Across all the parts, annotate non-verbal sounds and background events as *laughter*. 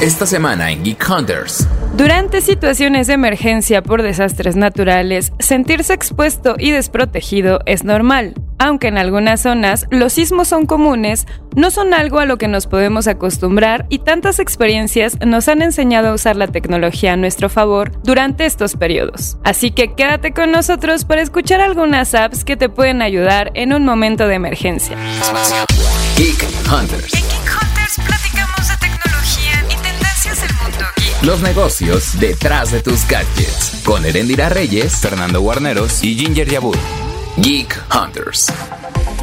Esta semana en Geek Hunters. Durante situaciones de emergencia por desastres naturales, sentirse expuesto y desprotegido es normal. Aunque en algunas zonas los sismos son comunes, no son algo a lo que nos podemos acostumbrar y tantas experiencias nos han enseñado a usar la tecnología a nuestro favor durante estos periodos. Así que quédate con nosotros para escuchar algunas apps que te pueden ayudar en un momento de emergencia. Geek Hunters. Los negocios detrás de tus gadgets. Con Erendira Reyes, Fernando Guarneros y Ginger Yabur. Geek Hunters.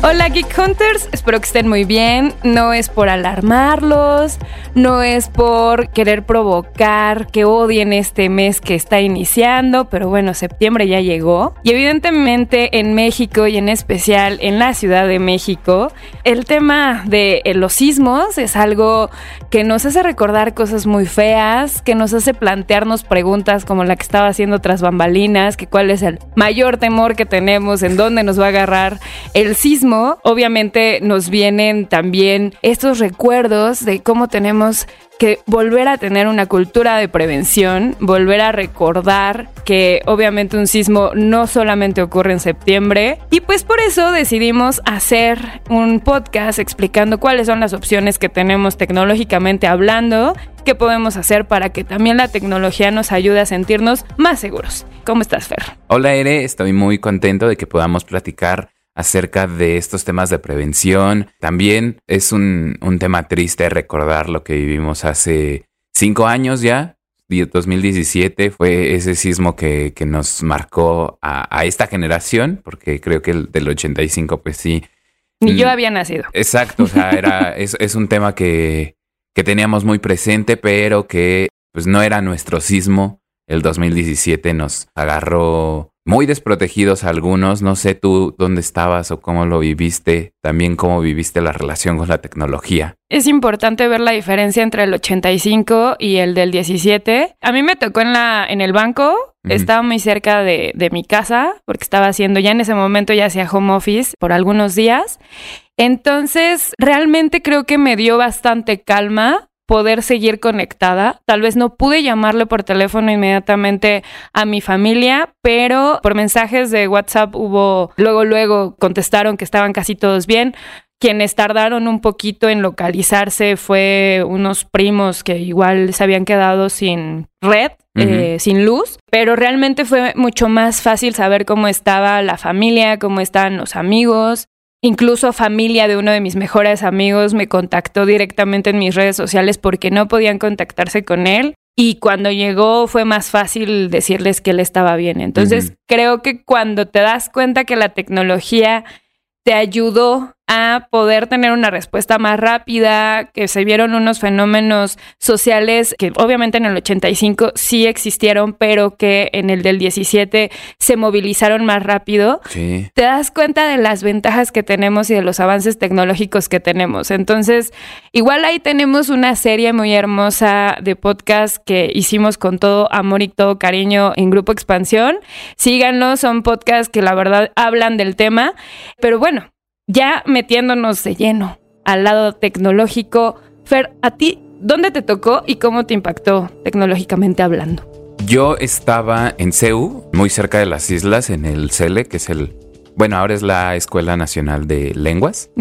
Hola Geek Hunters, espero que estén muy bien. No es por alarmarlos, no es por querer provocar que odien este mes que está iniciando, pero bueno, septiembre ya llegó. Y evidentemente en México y en especial en la Ciudad de México, el tema de eh, los sismos es algo que nos hace recordar cosas muy feas, que nos hace plantearnos preguntas como la que estaba haciendo tras bambalinas, que cuál es el mayor temor que tenemos, en dónde nos va a agarrar el sismo. Obviamente nos vienen también estos recuerdos de cómo tenemos que volver a tener una cultura de prevención, volver a recordar que obviamente un sismo no solamente ocurre en septiembre y pues por eso decidimos hacer un podcast explicando cuáles son las opciones que tenemos tecnológicamente hablando, qué podemos hacer para que también la tecnología nos ayude a sentirnos más seguros. ¿Cómo estás, Fer? Hola Ere, estoy muy contento de que podamos platicar acerca de estos temas de prevención. También es un, un tema triste recordar lo que vivimos hace cinco años ya. Die- 2017 fue ese sismo que, que nos marcó a, a esta generación, porque creo que el del 85, pues sí, Ni yo Mm. había nacido. Exacto, o sea, *laughs* era, es, es un tema que, que teníamos muy presente, pero que pues no era nuestro sismo. El 2017 nos agarró muy desprotegidos a algunos. No sé tú dónde estabas o cómo lo viviste, también cómo viviste la relación con la tecnología. Es importante ver la diferencia entre el 85 y el del 17. A mí me tocó en, la, en el banco, estaba muy cerca de, de mi casa, porque estaba haciendo, ya en ese momento ya hacía home office por algunos días. Entonces, realmente creo que me dio bastante calma poder seguir conectada. Tal vez no pude llamarle por teléfono inmediatamente a mi familia, pero por mensajes de WhatsApp hubo, luego, luego contestaron que estaban casi todos bien. Quienes tardaron un poquito en localizarse fue unos primos que igual se habían quedado sin red, eh, sin luz, pero realmente fue mucho más fácil saber cómo estaba la familia, cómo estaban los amigos. Incluso familia de uno de mis mejores amigos me contactó directamente en mis redes sociales porque no podían contactarse con él. Y cuando llegó fue más fácil decirles que él estaba bien. Entonces creo que cuando te das cuenta que la tecnología te ayudó a poder tener una respuesta más rápida, que se vieron unos fenómenos sociales que obviamente en el 85 sí existieron, pero que en el del 17 se movilizaron más rápido Sí. te das cuenta de las ventajas que tenemos y de los avances tecnológicos que tenemos. Entonces, igual ahí tenemos una serie muy hermosa de podcast que hicimos con todo amor y todo cariño en Grupo Expansión. Síganlos, son podcasts que la verdad hablan del tema. Pero bueno, ya metiéndonos de lleno al lado tecnológico, Fer, ¿a ti dónde te tocó y cómo te impactó tecnológicamente hablando? Yo estaba en CEU, muy cerca de las islas, en el CELE, que es el... Bueno, ahora es la Escuela Nacional de Lenguas.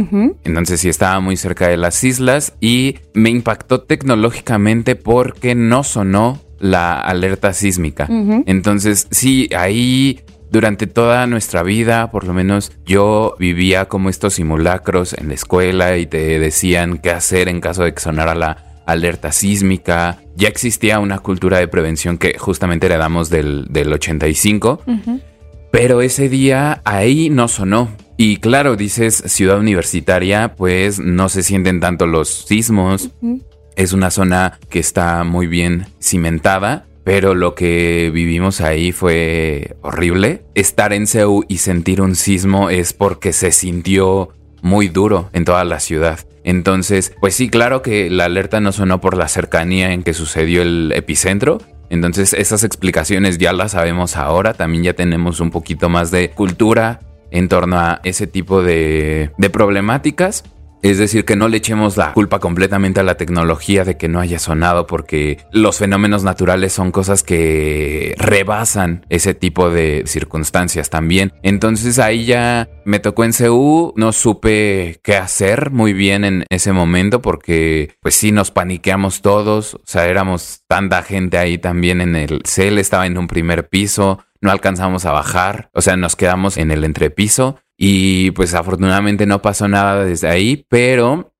Entonces sí estaba muy cerca de las islas y me impactó tecnológicamente porque no sonó la alerta sísmica. Entonces sí, ahí durante toda nuestra vida, por lo menos yo vivía como estos simulacros en la escuela y te decían qué hacer en caso de que sonara la alerta sísmica. Ya existía una cultura de prevención que justamente heredamos del, del 85. Ujú. Pero ese día ahí no sonó. Y claro, dices ciudad universitaria, pues no se sienten tanto los sismos. Es una zona que está muy bien cimentada, pero lo que vivimos ahí fue horrible. Estar en Seúl y sentir un sismo es porque se sintió muy duro en toda la ciudad. Entonces, pues sí, claro que la alerta no sonó por la cercanía en que sucedió el epicentro. Entonces, esas explicaciones ya las sabemos ahora. También ya tenemos un poquito más de cultura en torno a ese tipo de, de problemáticas. Es decir, que no le echemos la culpa completamente a la tecnología de que no haya sonado porque los fenómenos naturales son cosas que rebasan ese tipo de circunstancias también. Entonces ahí ya me tocó en CU, no supe qué hacer muy bien en ese momento porque pues sí nos paniqueamos todos, o sea, éramos tanta gente ahí también en el CEL, estaba en un primer piso, no alcanzamos a bajar, o sea, nos quedamos en el entrepiso y pues afortunadamente no pasó nada desde ahí, pero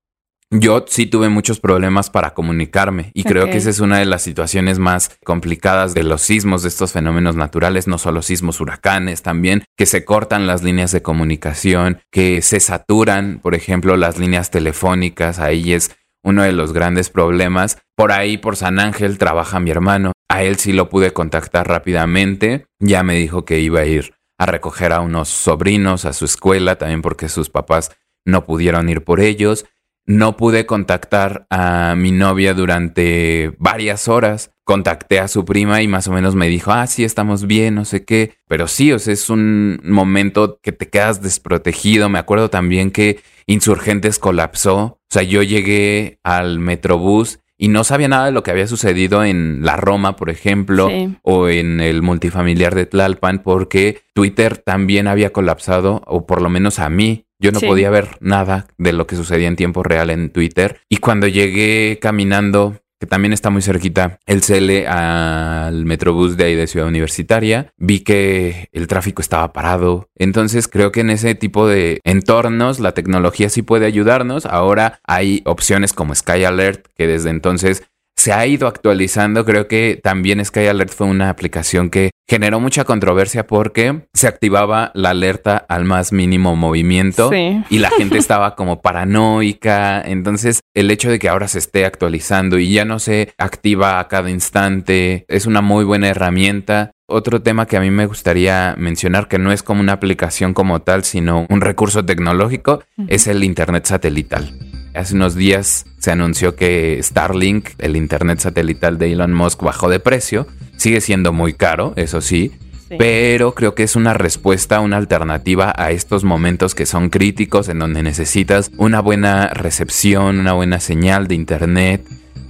yo sí tuve muchos problemas para comunicarme y creo que esa es una de las situaciones más complicadas de los sismos, de estos fenómenos naturales, no solo sismos, huracanes también, que se cortan las líneas de comunicación, que se saturan, por ejemplo, las líneas telefónicas, ahí es uno de los grandes problemas. Por ahí, por San Ángel, trabaja mi hermano. A él sí lo pude contactar rápidamente. Ya me dijo que iba a ir a recoger a unos sobrinos a su escuela, también porque sus papás no pudieron ir por ellos. No pude contactar a mi novia durante varias horas. Contacté a su prima y más o menos me dijo, ah, sí, estamos bien, no sé qué. Pero sí, o sea, es un momento que te quedas desprotegido. Me acuerdo también que Insurgentes colapsó. O sea, yo llegué al Metrobús y no sabía nada de lo que había sucedido en la Roma, por ejemplo, o en el multifamiliar de Tlalpan, porque Twitter también había colapsado, o por lo menos a mí. Yo no podía ver nada de lo que sucedía en tiempo real en Twitter. Y cuando llegué caminando que también está muy cerquita, el CL al Metrobús de ahí de Ciudad Universitaria. Vi que el tráfico estaba parado. Entonces creo que en ese tipo de entornos la tecnología sí puede ayudarnos. Ahora hay opciones como Sky Alert que desde entonces se ha ido actualizando. Creo que también Sky Alert fue una aplicación que generó mucha controversia porque se activaba la alerta al más mínimo movimiento y la gente estaba como paranoica. Entonces, el hecho de que ahora se esté actualizando y ya no se activa a cada instante es una muy buena herramienta. Otro tema que a mí me gustaría mencionar, que no es como una aplicación como tal, sino un recurso tecnológico, es el Internet satelital. Hace unos días se anunció que Starlink, el Internet satelital de Elon Musk, bajó de precio. Sigue siendo muy caro, eso sí, pero creo que es una respuesta, una alternativa a estos momentos que son críticos en donde necesitas una buena recepción, una buena señal de Internet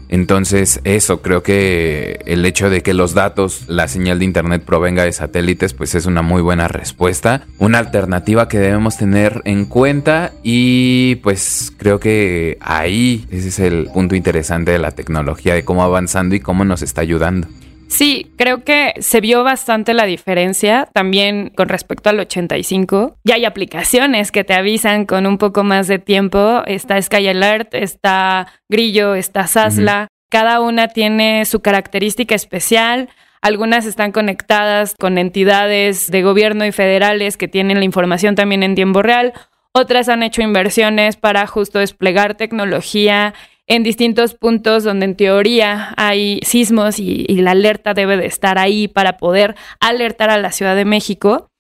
entonces, eso, creo que el hecho de que los datos, la señal de Internet provenga de satélites, pues es una muy buena respuesta, una alternativa que debemos tener en cuenta y pues creo que ahí ese es el punto interesante de la tecnología, de cómo avanzando y cómo nos está ayudando. Sí, creo que se vio bastante la diferencia también con respecto al 85. Ya hay aplicaciones que te avisan con un poco más de tiempo. Está Sky Alert, está Grillo, está Sasla. Cada una tiene su característica especial. Algunas están conectadas con entidades de gobierno y federales que tienen la información también en tiempo real. Otras han hecho inversiones para justo desplegar tecnología en distintos puntos donde en teoría hay sismos y, la alerta debe de estar ahí para poder alertar a la Ciudad de México.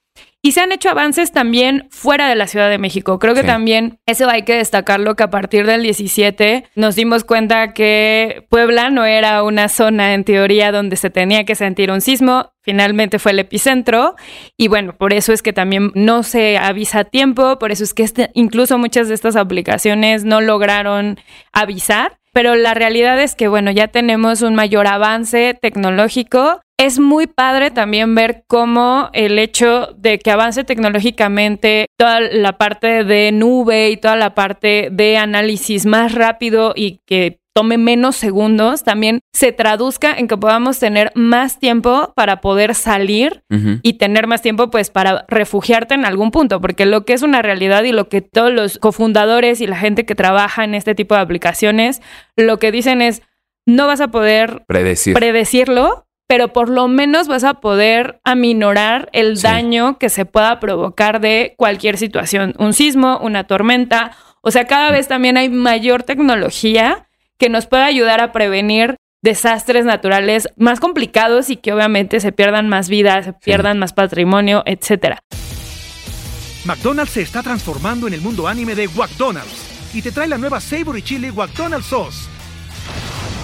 Y se han hecho avances también fuera de la Ciudad de México. Creo que también eso hay que destacarlo, que a partir del 17 nos dimos cuenta que Puebla no era una zona en teoría donde se tenía que sentir un sismo. Finalmente fue el epicentro. Y bueno, por eso es que también no se avisa a tiempo. Por eso es que este, incluso muchas de estas aplicaciones no lograron avisar pero la realidad es que, bueno, ya tenemos un mayor avance tecnológico. Es muy padre también ver cómo el hecho de que avance tecnológicamente toda la parte de nube y toda la parte de análisis más rápido y que tome menos segundos, también se traduzca en que podamos tener más tiempo para poder salir y tener más tiempo pues para refugiarte en algún punto, porque lo que es una realidad y lo que todos los cofundadores y la gente que trabaja en este tipo de aplicaciones, lo que dicen es, no vas a poder predecirlo, pero por lo menos vas a poder aminorar el daño que se pueda provocar de cualquier situación, un sismo, una tormenta, o sea, cada vez también hay mayor tecnología que nos pueda ayudar a prevenir desastres naturales más complicados y que obviamente se pierdan más vidas, se pierdan más patrimonio, etcétera. McDonald's se está transformando en el mundo anime de McDonald's y te trae la nueva Savory Chili McDonald's Sauce.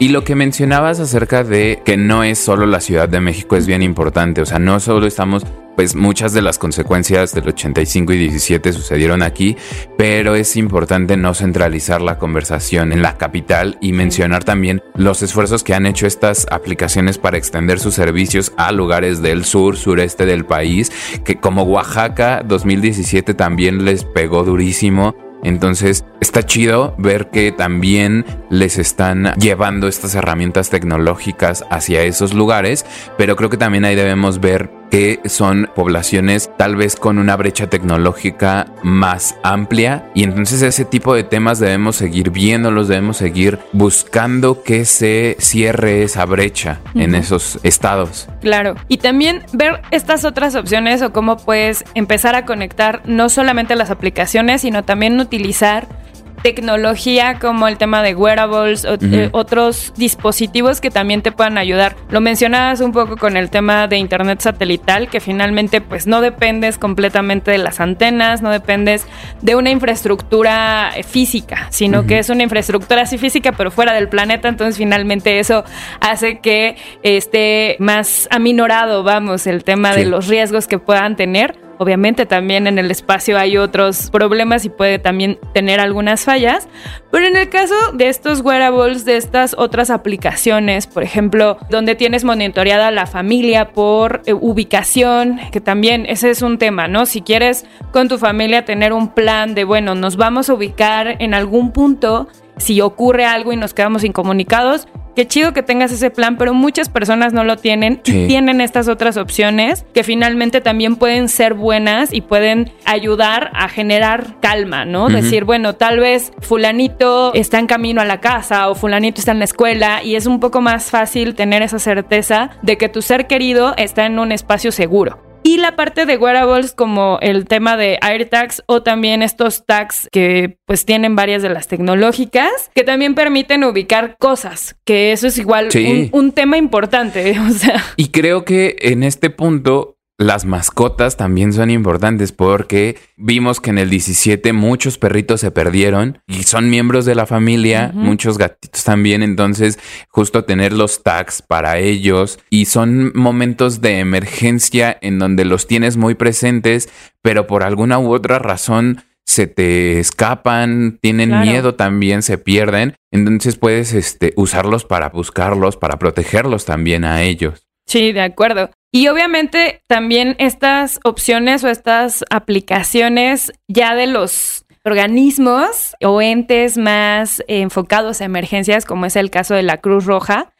Y lo que mencionabas acerca de que no es solo la Ciudad de México es bien importante. O sea, no solo estamos pues muchas de las consecuencias del 85 y 17 sucedieron aquí, pero es importante no centralizar la conversación en la capital y mencionar también los esfuerzos que han hecho estas aplicaciones para extender sus servicios a lugares del sur, sureste del país, que como Oaxaca 2017 también les pegó durísimo entonces está chido ver que también les están llevando estas herramientas tecnológicas hacia esos lugares, pero creo que también ahí debemos ver que son poblaciones tal vez con una brecha tecnológica más amplia. Y entonces ese tipo de temas debemos seguir viéndolos, debemos seguir buscando que se cierre esa brecha en esos estados. Claro, y también ver estas otras opciones o cómo puedes empezar a conectar no solamente las aplicaciones, sino también utilizar tecnología como el tema de wearables, o, eh, otros dispositivos que también te puedan ayudar. Lo mencionabas un poco con el tema de internet satelital, que finalmente pues no dependes completamente de las antenas, no dependes de una infraestructura eh, física, sino que es una infraestructura así física pero fuera del planeta, entonces finalmente eso hace que esté más aminorado, vamos, el tema de los riesgos que puedan tener Obviamente también en el espacio hay otros problemas y puede también tener algunas fallas, pero en el caso de estos wearables, de estas otras aplicaciones, por ejemplo, donde tienes monitoreada la familia por eh, ubicación, que también ese es un tema, ¿no? Si quieres con tu familia tener un plan de, bueno, nos vamos a ubicar en algún punto, si ocurre algo y nos quedamos incomunicados, qué chido que tengas ese plan, pero muchas personas no lo tienen y tienen estas otras opciones que finalmente también pueden ser buenas y pueden ayudar a generar calma, ¿no? Decir, bueno, tal vez fulanito está en camino a la casa o fulanito está en la escuela y es un poco más fácil tener esa certeza de que tu ser querido está en un espacio seguro. Y la parte de wearables como el tema de AirTags o también estos tags que pues tienen varias de las tecnológicas que también permiten ubicar cosas, que eso es igual un, un, tema importante. *laughs* O sea. Y creo que en este punto las mascotas también son importantes porque vimos que en el 17 muchos perritos se perdieron y son miembros de la familia, muchos gatitos también, entonces justo tener los tags para ellos y son momentos de emergencia en donde los tienes muy presentes, pero por alguna u otra razón se te escapan, tienen miedo también, se pierden, entonces puedes este, usarlos para buscarlos, para protegerlos también a ellos. Sí, de acuerdo. Y obviamente también estas opciones o estas aplicaciones ya de los organismos o entes más enfocados a emergencias, como es el caso de la Cruz Roja,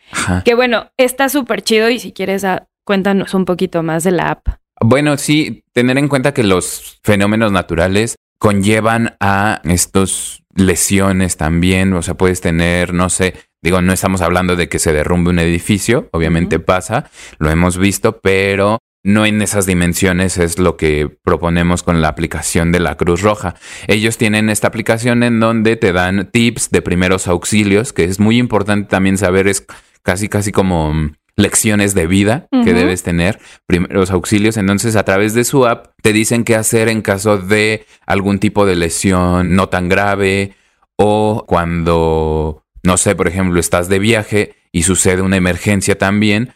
que bueno, está súper chido y si quieres ah, cuéntanos un poquito más de la app. Bueno, sí, tener en cuenta que los fenómenos naturales conllevan a estos lesiones también, o sea, puedes tener, no sé, Digo, no estamos hablando de que se derrumbe un edificio, obviamente pasa, lo hemos visto, pero no en esas dimensiones es lo que proponemos con la aplicación de la Cruz Roja. Ellos tienen esta aplicación en donde te dan tips de primeros auxilios, que es muy importante también saber, es casi, casi como lecciones de vida que debes tener, primeros auxilios. Entonces, a través de su app te dicen qué hacer en caso de algún tipo de lesión no tan grave o cuando no sé, por ejemplo, estás de viaje y sucede una emergencia también,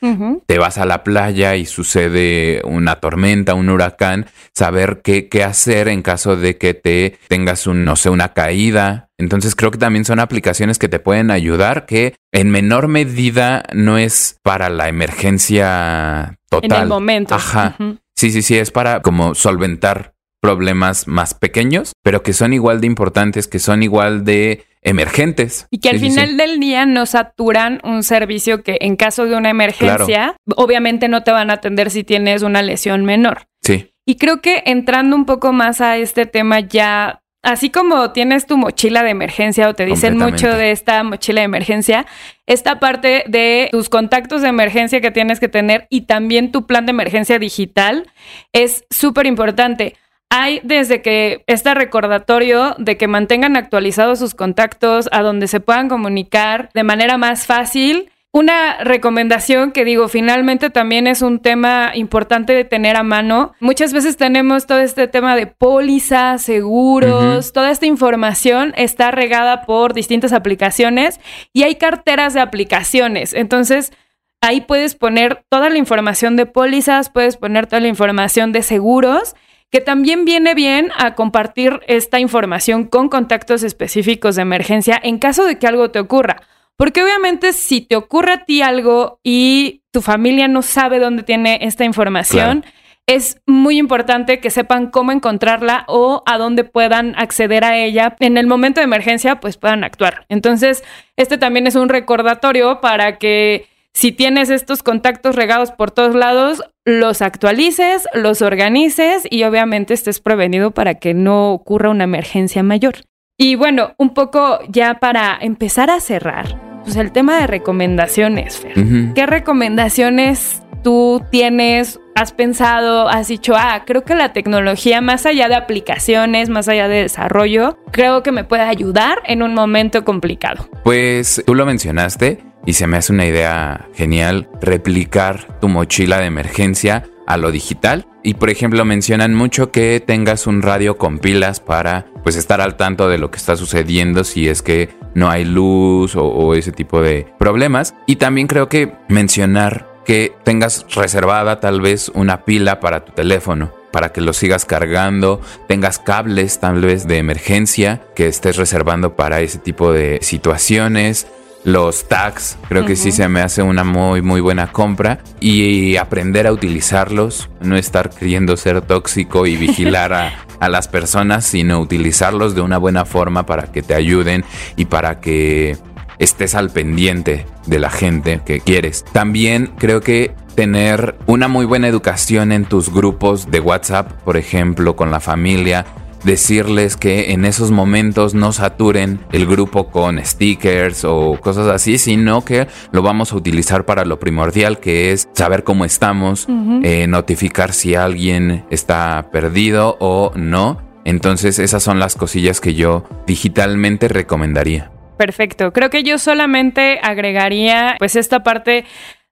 te vas a la playa y sucede una tormenta, un huracán, saber qué, qué hacer en caso de que te tengas un, no sé, una caída. Entonces creo que también son aplicaciones que te pueden ayudar, que en menor medida no es para la emergencia total. En el momento. Ajá. Sí, sí, sí, es para como solventar problemas más pequeños, pero que son igual de importantes, que son igual de emergentes. Y que al final del día no saturan un servicio que en caso de una emergencia, obviamente no te van a atender si tienes una lesión menor. Sí. Y creo que entrando un poco más a este tema ya Así como tienes tu mochila de emergencia o te dicen mucho de esta mochila de emergencia, esta parte de tus contactos de emergencia que tienes que tener y también tu plan de emergencia digital es súper importante. Hay desde que este recordatorio de que mantengan actualizados sus contactos a donde se puedan comunicar de manera más fácil una recomendación que digo, finalmente también es un tema importante de tener a mano. Muchas veces tenemos todo este tema de pólizas, seguros, toda esta información está regada por distintas aplicaciones y hay carteras de aplicaciones. Entonces, ahí puedes poner toda la información de pólizas, puedes poner toda la información de seguros que también viene bien a compartir esta información con contactos específicos de emergencia en caso de que algo te ocurra. Porque obviamente si te ocurre a ti algo y tu familia no sabe dónde tiene esta información, es muy importante que sepan cómo encontrarla o a dónde puedan acceder a ella. En el momento de emergencia, pues puedan actuar. Entonces, este también es un recordatorio para que si tienes estos contactos regados por todos lados, los actualices, los organices y obviamente estés prevenido para que no ocurra una emergencia mayor. Y bueno, un poco ya para empezar a cerrar, pues el tema de recomendaciones, Fer. ¿Qué recomendaciones tú tienes, has pensado, has dicho, ah, creo que la tecnología, más allá de aplicaciones, más allá de desarrollo, creo que me puede ayudar en un momento complicado? Pues tú lo mencionaste y se me hace una idea genial replicar tu mochila de emergencia a lo digital. Y por ejemplo mencionan mucho que tengas un radio con pilas para pues estar al tanto de lo que está sucediendo si es que no hay luz o, ese tipo de problemas. Y también creo que mencionar que tengas reservada tal vez una pila para tu teléfono para que lo sigas cargando, tengas cables tal vez de emergencia que estés reservando para ese tipo de situaciones, los tags, creo que sí se me hace una muy muy buena compra y aprender a utilizarlos, no estar queriendo ser tóxico y vigilar a, *laughs* a, las personas, sino utilizarlos de una buena forma para que te ayuden y para que estés al pendiente de la gente que quieres. También creo que tener una muy buena educación en tus grupos de WhatsApp, por ejemplo, con la familia, decirles que en esos momentos no saturen el grupo con stickers o cosas así, sino que lo vamos a utilizar para lo primordial que es saber cómo estamos, eh, notificar si alguien está perdido o no. Entonces esas son las cosillas que yo digitalmente recomendaría. Perfecto. Creo que yo solamente agregaría pues esta parte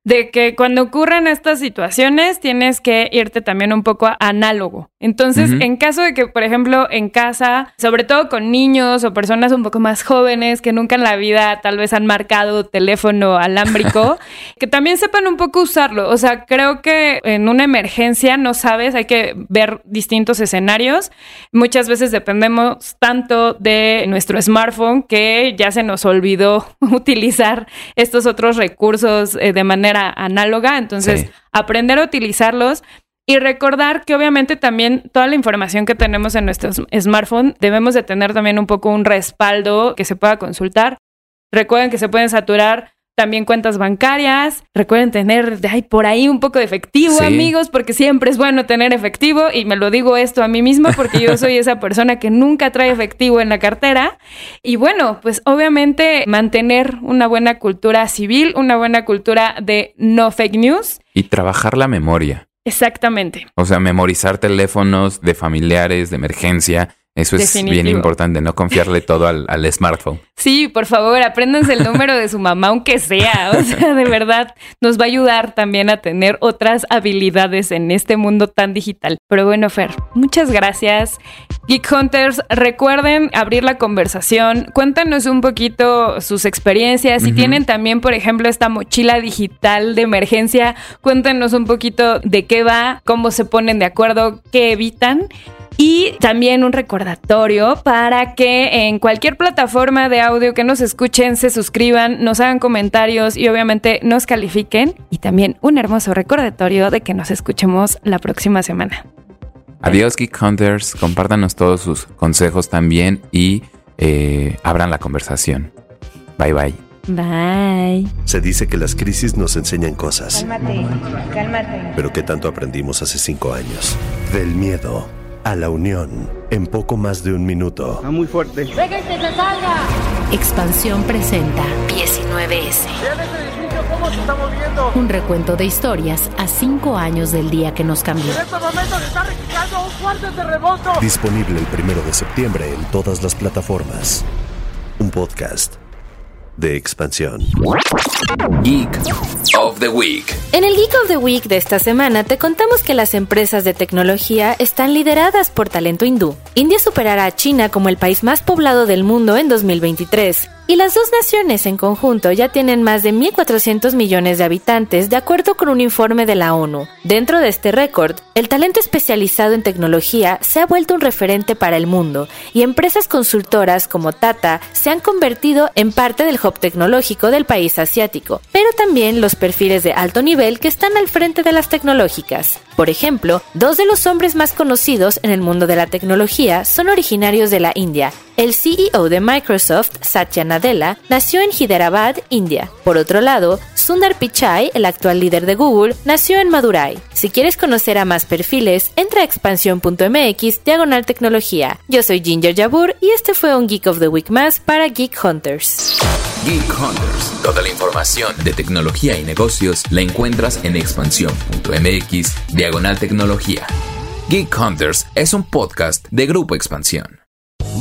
de que cuando ocurren estas situaciones tienes que irte también un poco análogo. Entonces, en caso de que, por ejemplo, en casa, sobre todo con niños o personas un poco más jóvenes que nunca en la vida tal vez han marcado teléfono alámbrico, *laughs* que también sepan un poco usarlo. O sea, creo que en una emergencia no sabes, hay que ver distintos escenarios. Muchas veces dependemos tanto de nuestro smartphone que ya se nos olvidó *laughs* utilizar estos otros recursos eh, de manera análoga, entonces aprender a utilizarlos y recordar que obviamente también toda la información que tenemos en nuestro smartphone debemos de tener también un poco un respaldo que se pueda consultar. Recuerden que se pueden saturar también cuentas bancarias. Recuerden tener de ahí por ahí un poco de efectivo, amigos, porque siempre es bueno tener efectivo. Y me lo digo esto a mí mismo porque yo soy *laughs* esa persona que nunca trae efectivo en la cartera. Y bueno, pues obviamente mantener una buena cultura civil, una buena cultura de no fake news. Y trabajar la memoria. Exactamente. O sea, memorizar teléfonos de familiares, de emergencia eso es bien importante, no confiarle todo al, smartphone. *laughs* Sí, por favor, apréndanse el número de su mamá, aunque sea. O sea, de verdad, nos va a ayudar también a tener otras habilidades en este mundo tan digital. Pero bueno, Fer, muchas gracias. Geek Hunters, recuerden abrir la conversación. Cuéntanos un poquito sus experiencias. Si tienen también, por ejemplo, esta mochila digital de emergencia, cuéntanos un poquito de qué va, cómo se ponen de acuerdo, qué evitan. Y también un recordatorio para que en cualquier plataforma de audio que nos escuchen, se suscriban, nos hagan comentarios y obviamente nos califiquen. Y también un hermoso recordatorio de que nos escuchemos la próxima semana. Adiós Geek Hunters, compártanos todos sus consejos también y eh, abran la conversación. Bye bye. Bye. Se dice que las crisis nos enseñan cosas. Cálmate, cálmate. Pero ¿qué tanto aprendimos hace cinco años? Del miedo a la unión en poco más de un minuto. Está muy fuerte. ¡Dejen que se salga! Expansión presenta 19S. ¿Cómo se está moviendo? Un recuento de historias a cinco años del día que nos cambió. En estos momentos se está registrando un fuerte terremoto. Disponible el primero de septiembre en todas las plataformas. Un podcast de expansión. Geek of the Week. En el Geek of the Week de esta semana te contamos que las empresas de tecnología están lideradas por talento hindú. India superará a China como el país más poblado del mundo en 2023. Y las dos naciones en conjunto ya tienen más de 1.400 millones de habitantes, de acuerdo con un informe de la ONU. Dentro de este récord, el talento especializado en tecnología se ha vuelto un referente para el mundo, y empresas consultoras como Tata se han convertido en parte del hub tecnológico del país asiático, pero también los perfiles de alto nivel que están al frente de las tecnológicas. Por ejemplo, dos de los hombres más conocidos en el mundo de la tecnología son originarios de la India. El CEO de Microsoft, Satya Nadella, nació en Hyderabad, India. Por otro lado, Sundar Pichai, el actual líder de Google, nació en Madurai. Si quieres conocer a más perfiles, entra a expansión.mx diagonal tecnología. Yo soy Ginger Jabur y este fue un Geek of the Week más para Geek Hunters. Geek Hunters. Toda la información de tecnología y negocios la encuentras en expansión.mx diagonal tecnología. Geek Hunters es un podcast de Grupo Expansión.